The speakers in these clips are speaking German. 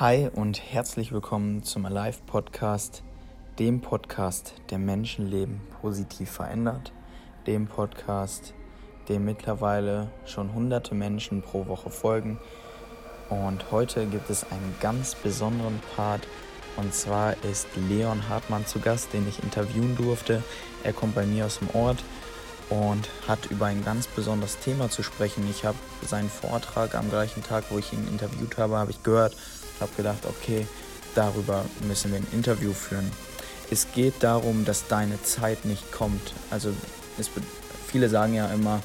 Hi und herzlich willkommen zum Alive Podcast, dem Podcast, der Menschenleben positiv verändert, dem Podcast, dem mittlerweile schon hunderte Menschen pro Woche folgen. Und heute gibt es einen ganz besonderen Part. Und zwar ist Leon Hartmann zu Gast, den ich interviewen durfte. Er kommt bei mir aus dem Ort und hat über ein ganz besonderes Thema zu sprechen. Ich habe seinen Vortrag am gleichen Tag, wo ich ihn interviewt habe, habe ich gehört habe gedacht, okay, darüber müssen wir ein Interview führen. Es geht darum, dass deine Zeit nicht kommt. Also es, viele sagen ja immer,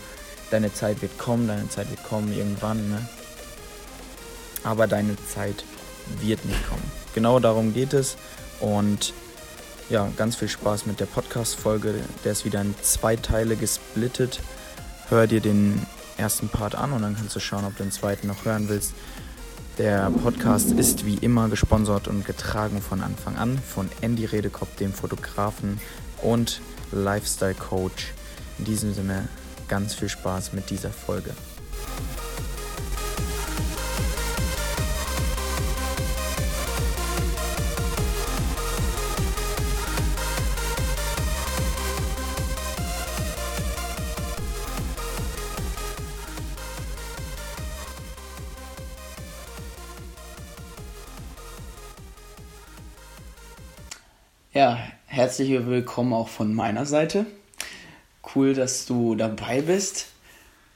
deine Zeit wird kommen, deine Zeit wird kommen irgendwann. Ne? Aber deine Zeit wird nicht kommen. Genau darum geht es. Und ja, ganz viel Spaß mit der Podcast-Folge. Der ist wieder in zwei Teile gesplittet. Hör dir den ersten Part an und dann kannst du schauen, ob du den zweiten noch hören willst. Der Podcast ist wie immer gesponsert und getragen von Anfang an von Andy Redekopf, dem Fotografen und Lifestyle Coach. In diesem Sinne ganz viel Spaß mit dieser Folge. Ja, herzlich willkommen auch von meiner Seite. Cool, dass du dabei bist.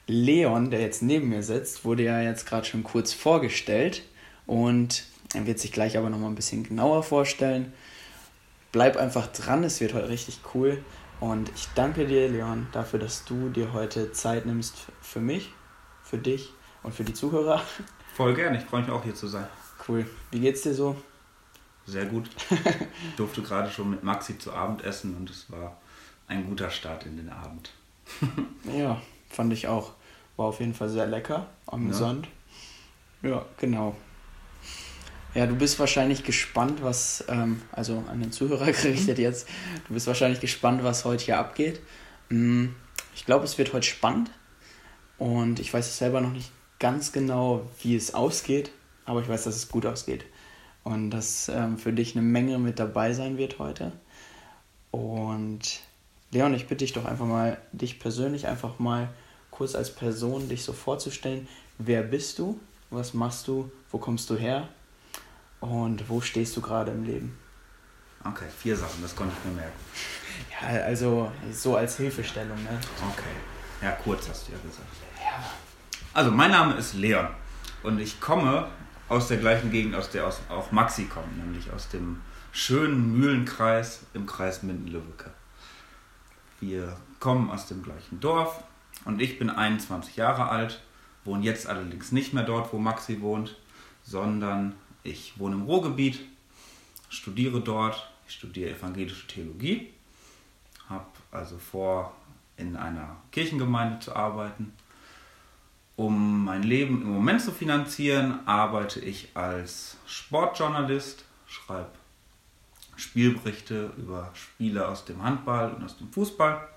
Leon, der jetzt neben mir sitzt, wurde ja jetzt gerade schon kurz vorgestellt und er wird sich gleich aber noch mal ein bisschen genauer vorstellen. Bleib einfach dran, es wird heute richtig cool und ich danke dir, Leon, dafür, dass du dir heute Zeit nimmst für mich, für dich und für die Zuhörer. Voll gerne, ich freue mich auch hier zu sein. Cool. Wie geht's dir so? Sehr gut. Ich durfte gerade schon mit Maxi zu Abend essen und es war ein guter Start in den Abend. ja, fand ich auch. War auf jeden Fall sehr lecker, amüsant. Ja, ja genau. Ja, du bist wahrscheinlich gespannt, was, ähm, also an den Zuhörer gerichtet jetzt, du bist wahrscheinlich gespannt, was heute hier abgeht. Mm, ich glaube, es wird heute spannend und ich weiß selber noch nicht ganz genau, wie es ausgeht, aber ich weiß, dass es gut ausgeht und dass ähm, für dich eine Menge mit dabei sein wird heute. Und Leon, ich bitte dich doch einfach mal, dich persönlich einfach mal kurz als Person dich so vorzustellen. Wer bist du? Was machst du? Wo kommst du her? Und wo stehst du gerade im Leben? Okay, vier Sachen, das konnte ich mir merken. Ja, also so als Hilfestellung, ne? Okay. Ja, kurz hast du ja gesagt. Ja. Also, mein Name ist Leon und ich komme aus der gleichen Gegend, aus der auch Maxi kommt, nämlich aus dem schönen Mühlenkreis im Kreis Minden-Lübbecke. Wir kommen aus dem gleichen Dorf und ich bin 21 Jahre alt, wohne jetzt allerdings nicht mehr dort, wo Maxi wohnt, sondern ich wohne im Ruhrgebiet, studiere dort, ich studiere evangelische Theologie, habe also vor, in einer Kirchengemeinde zu arbeiten um mein Leben im Moment zu finanzieren, arbeite ich als Sportjournalist, schreibe Spielberichte über Spiele aus dem Handball und aus dem Fußball.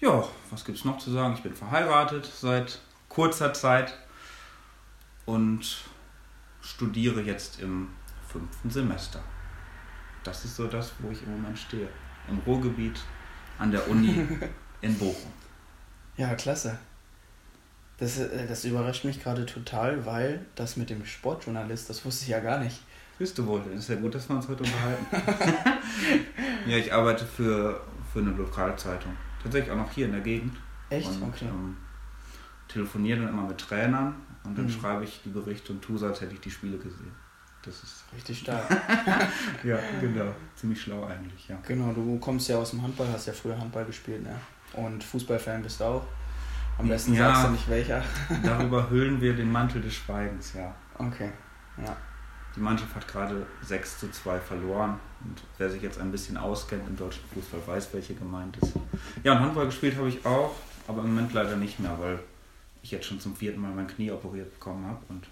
Ja, was gibt es noch zu sagen? Ich bin verheiratet seit kurzer Zeit und studiere jetzt im fünften Semester. Das ist so das, wo ich im Moment stehe. Im Ruhrgebiet an der Uni in Bochum. Ja, klasse. Das, äh, das überrascht mich gerade total, weil das mit dem Sportjournalist, das wusste ich ja gar nicht. Siehst du wohl, das ist ja gut, dass wir uns heute unterhalten. ja, ich arbeite für, für eine Lokalzeitung. Tatsächlich auch noch hier in der Gegend. Echt? Und, okay. Ähm, telefoniere dann immer mit Trainern und dann mhm. schreibe ich die Berichte und tue als hätte ich die Spiele gesehen. Das ist richtig stark. ja, genau. Ziemlich schlau eigentlich, ja. Genau, du kommst ja aus dem Handball, hast ja früher Handball gespielt, ne? Und Fußballfan bist du auch. Am besten ja, sagst du nicht welcher. darüber hüllen wir den Mantel des Schweigens, ja. Okay, ja. Die Mannschaft hat gerade 6 zu 2 verloren. Und wer sich jetzt ein bisschen auskennt im deutschen Fußball, weiß, welche gemeint ist. Ja, und Handball gespielt habe ich auch, aber im Moment leider nicht mehr, weil ich jetzt schon zum vierten Mal mein Knie operiert bekommen habe. Und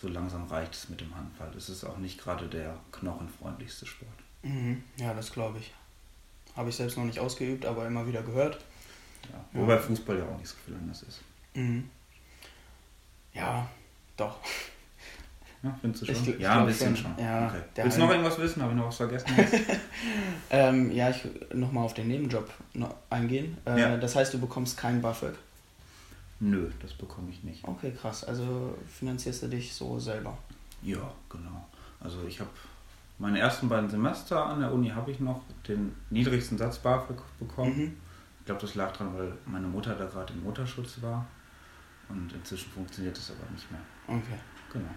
so langsam reicht es mit dem Handball. Es ist auch nicht gerade der knochenfreundlichste Sport. Mhm. Ja, das glaube ich. Habe ich selbst noch nicht ausgeübt, aber immer wieder gehört. Ja. Wobei Fußball ja auch nicht so viel anders ist. Mhm. Ja, doch. Ja, findest du schon? Ich, ja, ein bisschen schon. schon. Ja, okay. Willst du noch irgendwas wissen? Habe ich noch was vergessen? ähm, ja, ich nochmal auf den Nebenjob eingehen. Äh, ja. Das heißt, du bekommst kein BAföG? Nö, das bekomme ich nicht. Okay, krass. Also finanzierst du dich so selber? Ja, genau. Also ich habe meine ersten beiden Semester an der Uni habe ich noch den niedrigsten Satz BAföG bekommen. Mhm. Ich glaube, das lag daran, weil meine Mutter da gerade im Mutterschutz war. Und inzwischen funktioniert das aber nicht mehr. Okay. Genau.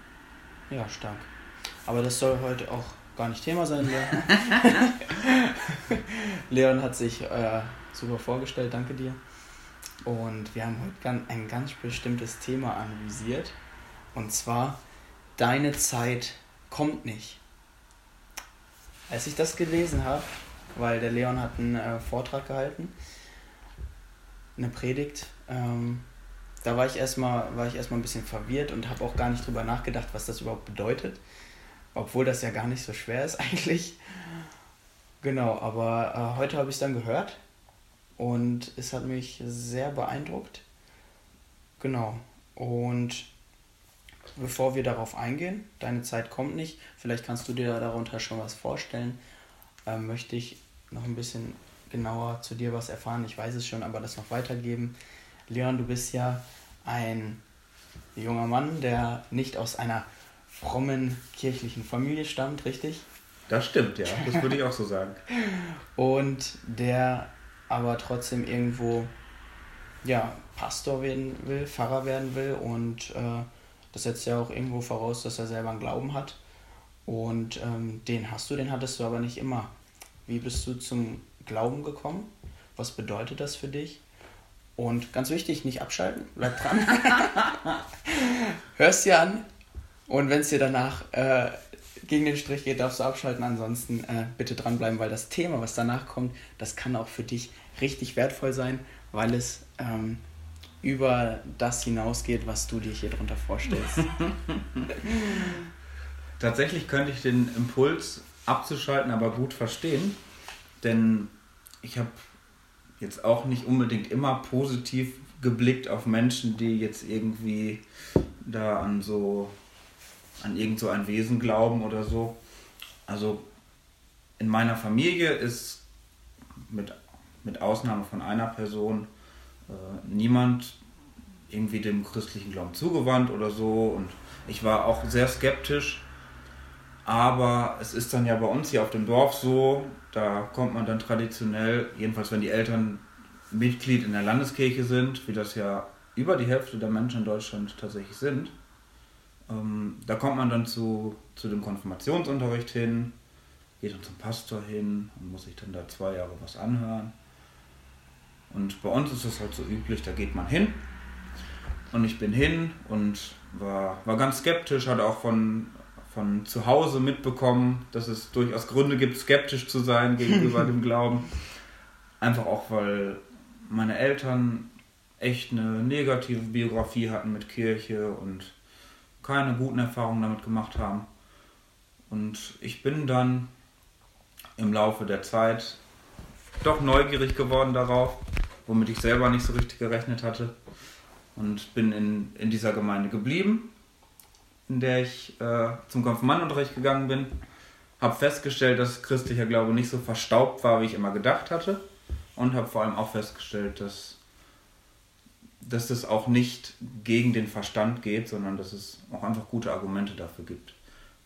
Ja, stark. Aber das soll heute auch gar nicht Thema sein, Leon. Leon hat sich äh, super vorgestellt, danke dir. Und wir haben heute ein ganz bestimmtes Thema analysiert. Und zwar, deine Zeit kommt nicht. Als ich das gelesen habe, weil der Leon hat einen äh, Vortrag gehalten, eine Predigt, ähm, da war ich erstmal war ein bisschen verwirrt und habe auch gar nicht drüber nachgedacht, was das überhaupt bedeutet, obwohl das ja gar nicht so schwer ist eigentlich. Genau, aber äh, heute habe ich es dann gehört und es hat mich sehr beeindruckt. Genau. Und bevor wir darauf eingehen, deine Zeit kommt nicht, vielleicht kannst du dir darunter schon was vorstellen, äh, möchte ich noch ein bisschen genauer zu dir was erfahren. Ich weiß es schon, aber das noch weitergeben. Leon, du bist ja ein junger Mann, der nicht aus einer frommen kirchlichen Familie stammt, richtig? Das stimmt, ja, das würde ich auch so sagen. Und der aber trotzdem irgendwo ja, Pastor werden will, Pfarrer werden will und äh, das setzt ja auch irgendwo voraus, dass er selber einen Glauben hat. Und ähm, den hast du, den hattest du aber nicht immer. Wie bist du zum Glauben gekommen? Was bedeutet das für dich? Und ganz wichtig, nicht abschalten, bleib dran. Hörst dir an und wenn es dir danach äh, gegen den Strich geht, darfst du abschalten. Ansonsten äh, bitte dranbleiben, weil das Thema, was danach kommt, das kann auch für dich richtig wertvoll sein, weil es ähm, über das hinausgeht, was du dir hier drunter vorstellst. Tatsächlich könnte ich den Impuls abzuschalten aber gut verstehen, denn ich habe jetzt auch nicht unbedingt immer positiv geblickt auf Menschen, die jetzt irgendwie da an so an irgend so ein Wesen glauben oder so. Also in meiner Familie ist mit, mit Ausnahme von einer Person äh, niemand irgendwie dem christlichen Glauben zugewandt oder so und ich war auch sehr skeptisch. Aber es ist dann ja bei uns hier auf dem Dorf so, da kommt man dann traditionell, jedenfalls wenn die Eltern Mitglied in der Landeskirche sind, wie das ja über die Hälfte der Menschen in Deutschland tatsächlich sind, ähm, da kommt man dann zu, zu dem Konfirmationsunterricht hin, geht dann zum Pastor hin und muss sich dann da zwei Jahre was anhören. Und bei uns ist es halt so üblich, da geht man hin. Und ich bin hin und war, war ganz skeptisch, hatte auch von von zu Hause mitbekommen, dass es durchaus Gründe gibt, skeptisch zu sein gegenüber dem Glauben. Einfach auch, weil meine Eltern echt eine negative Biografie hatten mit Kirche und keine guten Erfahrungen damit gemacht haben. Und ich bin dann im Laufe der Zeit doch neugierig geworden darauf, womit ich selber nicht so richtig gerechnet hatte. Und bin in, in dieser Gemeinde geblieben in der ich äh, zum Konfirmandenunterricht gegangen bin, habe festgestellt, dass christlicher Glaube nicht so verstaubt war, wie ich immer gedacht hatte. Und habe vor allem auch festgestellt, dass, dass das auch nicht gegen den Verstand geht, sondern dass es auch einfach gute Argumente dafür gibt,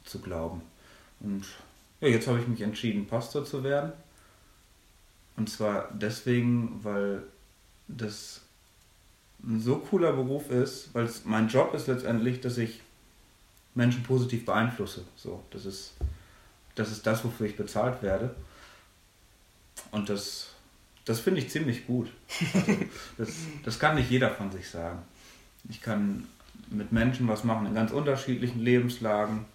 zu glauben. Und ja, jetzt habe ich mich entschieden, Pastor zu werden. Und zwar deswegen, weil das ein so cooler Beruf ist, weil es mein Job ist letztendlich, dass ich Menschen positiv beeinflusse. So, das ist, das ist das, wofür ich bezahlt werde. Und das, das finde ich ziemlich gut. Also, das, das kann nicht jeder von sich sagen. Ich kann mit Menschen was machen in ganz unterschiedlichen Lebenslagen.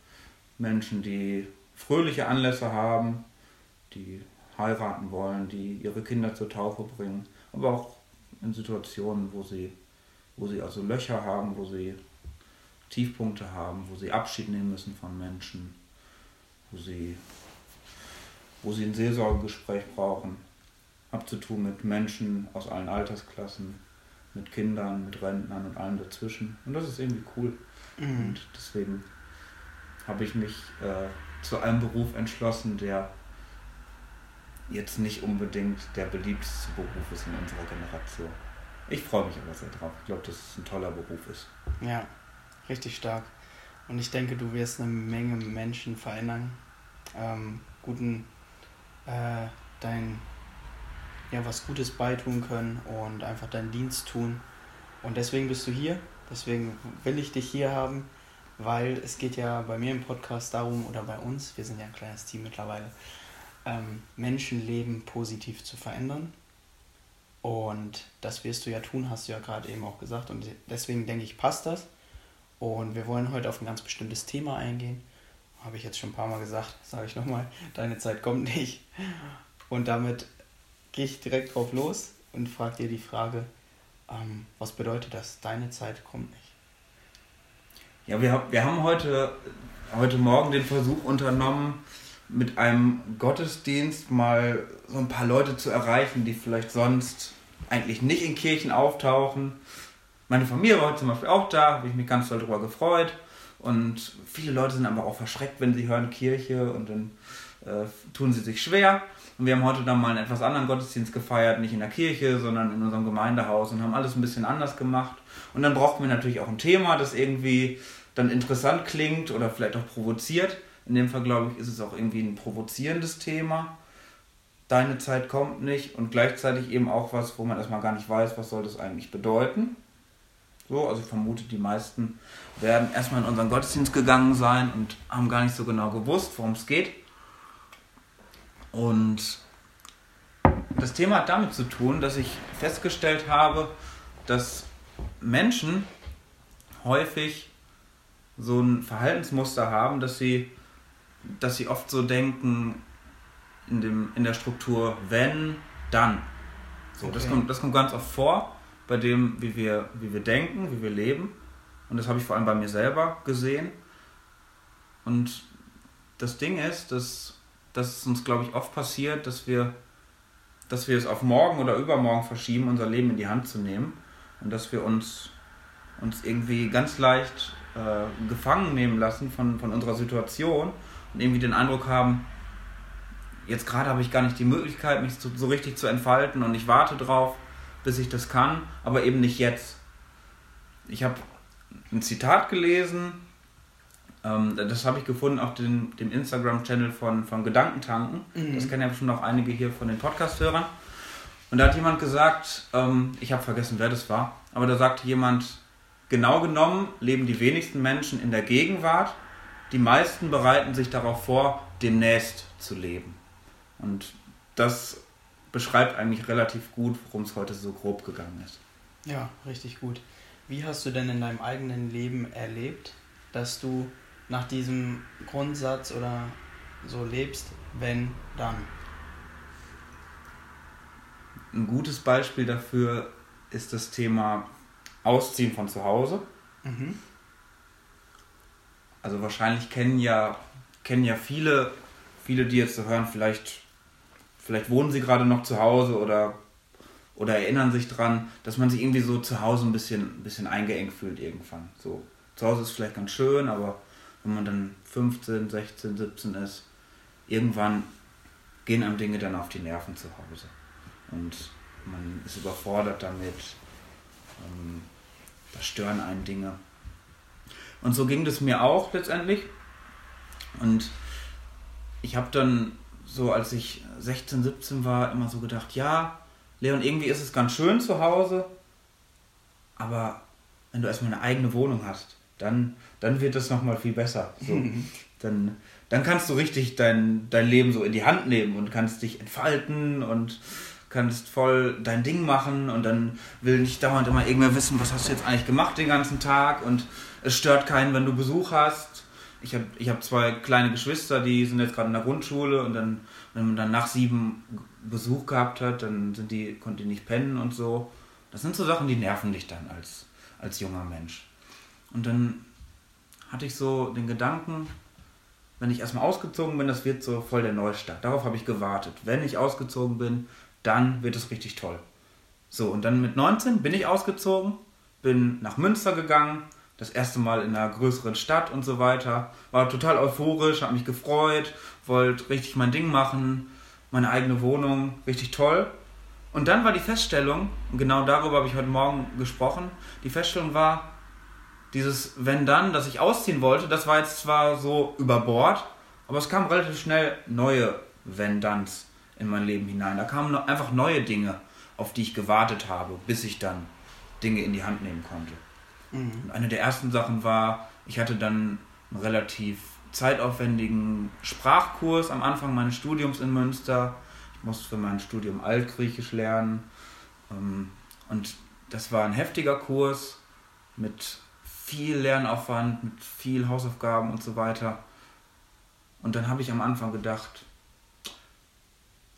Menschen, die fröhliche Anlässe haben, die heiraten wollen, die ihre Kinder zur Taufe bringen, aber auch in Situationen, wo sie, wo sie also Löcher haben, wo sie Tiefpunkte haben, wo sie Abschied nehmen müssen von Menschen, wo sie, wo sie ein Seelsorgegespräch brauchen, abzutun mit Menschen aus allen Altersklassen, mit Kindern, mit Rentnern und allem dazwischen. Und das ist irgendwie cool. Mhm. Und deswegen habe ich mich äh, zu einem Beruf entschlossen, der jetzt nicht unbedingt der beliebteste Beruf ist in unserer Generation. Ich freue mich aber sehr drauf. Ich glaube, dass es ein toller Beruf ist. Ja, richtig stark. Und ich denke, du wirst eine Menge Menschen verändern, ähm, guten, äh, dein, ja, was Gutes beitun können und einfach deinen Dienst tun. Und deswegen bist du hier. Deswegen will ich dich hier haben, weil es geht ja bei mir im Podcast darum, oder bei uns, wir sind ja ein kleines Team mittlerweile, ähm, Menschenleben positiv zu verändern. Und das wirst du ja tun, hast du ja gerade eben auch gesagt. Und deswegen denke ich, passt das. Und wir wollen heute auf ein ganz bestimmtes Thema eingehen. Habe ich jetzt schon ein paar Mal gesagt, sage ich nochmal, deine Zeit kommt nicht. Und damit gehe ich direkt drauf los und frage dir die Frage, ähm, was bedeutet das? Deine Zeit kommt nicht. Ja, wir, wir haben heute, heute Morgen den Versuch unternommen, mit einem Gottesdienst mal so ein paar Leute zu erreichen, die vielleicht sonst eigentlich nicht in Kirchen auftauchen. Meine Familie war heute zum Beispiel auch da, habe ich mich ganz doll darüber gefreut. Und viele Leute sind aber auch verschreckt, wenn sie hören Kirche und dann äh, tun sie sich schwer. Und wir haben heute dann mal einen etwas anderen Gottesdienst gefeiert, nicht in der Kirche, sondern in unserem Gemeindehaus und haben alles ein bisschen anders gemacht. Und dann brauchten wir natürlich auch ein Thema, das irgendwie dann interessant klingt oder vielleicht auch provoziert. In dem Fall, glaube ich, ist es auch irgendwie ein provozierendes Thema. Deine Zeit kommt nicht und gleichzeitig eben auch was, wo man erstmal gar nicht weiß, was soll das eigentlich bedeuten. So, also ich vermute, die meisten werden erstmal in unseren Gottesdienst gegangen sein und haben gar nicht so genau gewusst, worum es geht. Und das Thema hat damit zu tun, dass ich festgestellt habe, dass Menschen häufig so ein Verhaltensmuster haben, dass sie, dass sie oft so denken in, dem, in der Struktur, wenn, dann. So, okay. das, kommt, das kommt ganz oft vor, bei dem, wie wir, wie wir denken, wie wir leben. Und das habe ich vor allem bei mir selber gesehen. Und das Ding ist, dass, dass es uns, glaube ich, oft passiert, dass wir, dass wir es auf morgen oder übermorgen verschieben, unser Leben in die Hand zu nehmen. Und dass wir uns, uns irgendwie ganz leicht äh, gefangen nehmen lassen von, von unserer Situation und irgendwie den Eindruck haben, jetzt gerade habe ich gar nicht die Möglichkeit, mich so, so richtig zu entfalten und ich warte drauf, bis ich das kann, aber eben nicht jetzt. Ich habe ein Zitat gelesen, ähm, das habe ich gefunden auf den, dem Instagram-Channel von, von Gedankentanken. Mhm. Das kennen ja bestimmt auch einige hier von den Podcast-Hörern. Und da hat jemand gesagt, ähm, ich habe vergessen, wer das war, aber da sagte jemand, Genau genommen leben die wenigsten Menschen in der Gegenwart. Die meisten bereiten sich darauf vor, demnächst zu leben. Und das beschreibt eigentlich relativ gut, worum es heute so grob gegangen ist. Ja, richtig gut. Wie hast du denn in deinem eigenen Leben erlebt, dass du nach diesem Grundsatz oder so lebst, wenn dann? Ein gutes Beispiel dafür ist das Thema Ausziehen von zu Hause. Mhm. Also wahrscheinlich kennen ja, kennen ja viele, viele, die jetzt so hören, vielleicht, vielleicht wohnen sie gerade noch zu Hause oder, oder erinnern sich dran, dass man sich irgendwie so zu Hause ein bisschen, ein bisschen eingeengt fühlt irgendwann. So, zu Hause ist vielleicht ganz schön, aber wenn man dann 15, 16, 17 ist, irgendwann gehen einem Dinge dann auf die Nerven zu Hause. Und man ist überfordert damit. Ähm, da stören einen Dinge. Und so ging das mir auch letztendlich. Und ich habe dann so, als ich 16, 17 war, immer so gedacht, ja, Leon, irgendwie ist es ganz schön zu Hause, aber wenn du erstmal eine eigene Wohnung hast, dann, dann wird es nochmal viel besser. So, dann, dann kannst du richtig dein, dein Leben so in die Hand nehmen und kannst dich entfalten und kannst voll dein Ding machen und dann will nicht dauernd immer irgendwer wissen, was hast du jetzt eigentlich gemacht den ganzen Tag und es stört keinen, wenn du Besuch hast. Ich habe ich hab zwei kleine Geschwister, die sind jetzt gerade in der Grundschule und dann, wenn man dann nach sieben Besuch gehabt hat, dann sind die, konnte die nicht pennen und so. Das sind so Sachen, die nerven dich dann als, als junger Mensch. Und dann hatte ich so den Gedanken, wenn ich erstmal ausgezogen bin, das wird so voll der Neustart. Darauf habe ich gewartet. Wenn ich ausgezogen bin, dann wird es richtig toll. So, und dann mit 19 bin ich ausgezogen, bin nach Münster gegangen, das erste Mal in einer größeren Stadt und so weiter. War total euphorisch, habe mich gefreut, wollte richtig mein Ding machen, meine eigene Wohnung, richtig toll. Und dann war die Feststellung, und genau darüber habe ich heute Morgen gesprochen, die Feststellung war, dieses wenn dann, dass ich ausziehen wollte, das war jetzt zwar so über Bord, aber es kam relativ schnell neue wenn danns in mein Leben hinein. Da kamen einfach neue Dinge, auf die ich gewartet habe, bis ich dann Dinge in die Hand nehmen konnte. Mhm. Eine der ersten Sachen war, ich hatte dann einen relativ zeitaufwendigen Sprachkurs am Anfang meines Studiums in Münster. Ich musste für mein Studium Altgriechisch lernen. Ähm, und das war ein heftiger Kurs mit viel Lernaufwand, mit viel Hausaufgaben und so weiter. Und dann habe ich am Anfang gedacht,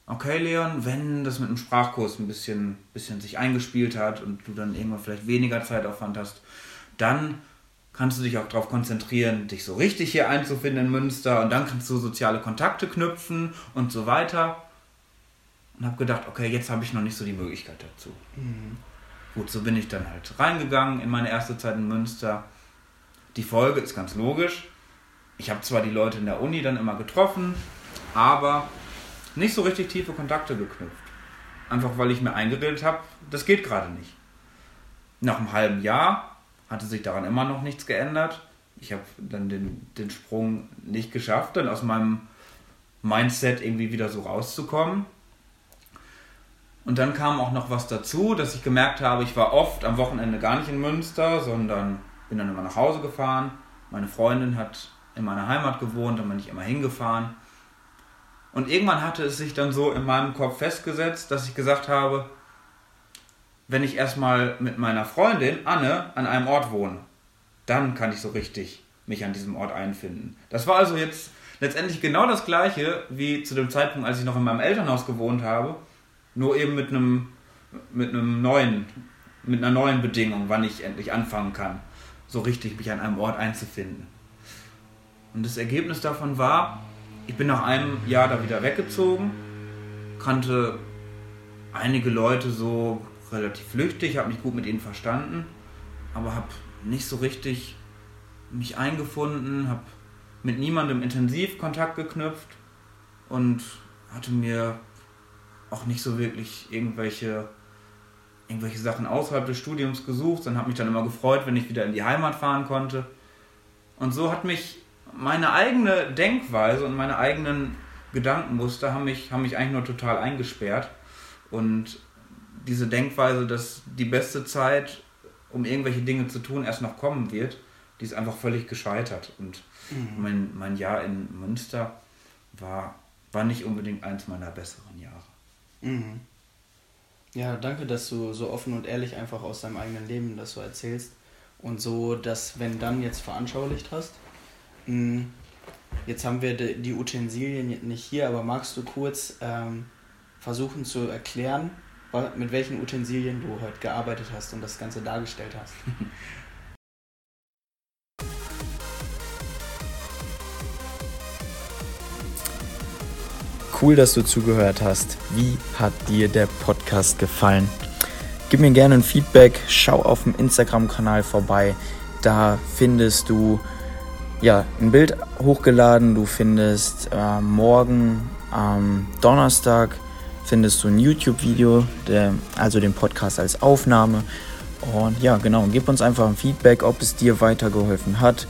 okay Leon, wenn das mit dem Sprachkurs ein bisschen, bisschen sich eingespielt hat und du dann irgendwann vielleicht weniger Zeitaufwand hast, dann kannst du dich auch darauf konzentrieren, dich so richtig hier einzufinden in Münster und dann kannst du soziale Kontakte knüpfen und so weiter. Und habe gedacht, okay, jetzt habe ich noch nicht so die Möglichkeit dazu. Mhm. Gut, so bin ich dann halt reingegangen in meine erste Zeit in Münster. Die Folge ist ganz logisch. Ich habe zwar die Leute in der Uni dann immer getroffen, aber nicht so richtig tiefe Kontakte geknüpft. Einfach weil ich mir eingeredet habe, das geht gerade nicht. Nach einem halben Jahr hatte sich daran immer noch nichts geändert. Ich habe dann den, den Sprung nicht geschafft, dann aus meinem Mindset irgendwie wieder so rauszukommen. Und dann kam auch noch was dazu, dass ich gemerkt habe, ich war oft am Wochenende gar nicht in Münster, sondern bin dann immer nach Hause gefahren. Meine Freundin hat in meiner Heimat gewohnt, dann bin ich immer hingefahren. Und irgendwann hatte es sich dann so in meinem Kopf festgesetzt, dass ich gesagt habe, wenn ich erstmal mit meiner Freundin Anne an einem Ort wohne, dann kann ich so richtig mich an diesem Ort einfinden. Das war also jetzt letztendlich genau das gleiche wie zu dem Zeitpunkt, als ich noch in meinem Elternhaus gewohnt habe, nur eben mit einem mit einem neuen mit einer neuen Bedingung, wann ich endlich anfangen kann, so richtig mich an einem Ort einzufinden. Und das Ergebnis davon war, ich bin nach einem Jahr da wieder weggezogen, kannte einige Leute so relativ flüchtig, habe mich gut mit ihnen verstanden, aber habe nicht so richtig mich eingefunden, habe mit niemandem intensiv Kontakt geknüpft und hatte mir auch nicht so wirklich irgendwelche irgendwelche Sachen außerhalb des Studiums gesucht, und habe mich dann immer gefreut, wenn ich wieder in die Heimat fahren konnte. Und so hat mich meine eigene Denkweise und meine eigenen Gedankenmuster haben mich, haben mich eigentlich nur total eingesperrt. Und diese Denkweise, dass die beste Zeit, um irgendwelche Dinge zu tun, erst noch kommen wird, die ist einfach völlig gescheitert. Und mhm. mein, mein Jahr in Münster war, war nicht unbedingt eins meiner besseren Jahre. Mhm. Ja, danke, dass du so offen und ehrlich einfach aus deinem eigenen Leben das so erzählst und so das wenn dann jetzt veranschaulicht hast. Hm, jetzt haben wir die Utensilien nicht hier, aber magst du kurz ähm, versuchen zu erklären, mit welchen Utensilien du heute gearbeitet hast und das Ganze dargestellt hast? Cool, dass du zugehört hast. Wie hat dir der Podcast gefallen? Gib mir gerne ein Feedback, schau auf dem Instagram-Kanal vorbei. Da findest du ja, ein Bild hochgeladen. Du findest äh, morgen am Donnerstag findest du ein YouTube-Video, also den Podcast als Aufnahme. Und ja, genau, gib uns einfach ein Feedback, ob es dir weitergeholfen hat.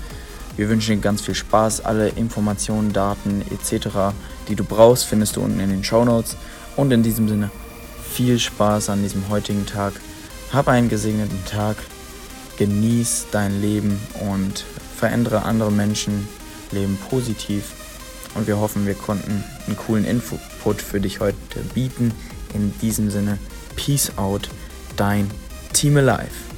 Wir wünschen dir ganz viel Spaß. Alle Informationen, Daten etc., die du brauchst, findest du unten in den Show Notes. Und in diesem Sinne, viel Spaß an diesem heutigen Tag. Hab einen gesegneten Tag. Genieß dein Leben und verändere andere Menschen, leben positiv. Und wir hoffen, wir konnten einen coolen Input für dich heute bieten. In diesem Sinne, Peace out, dein Team Alive.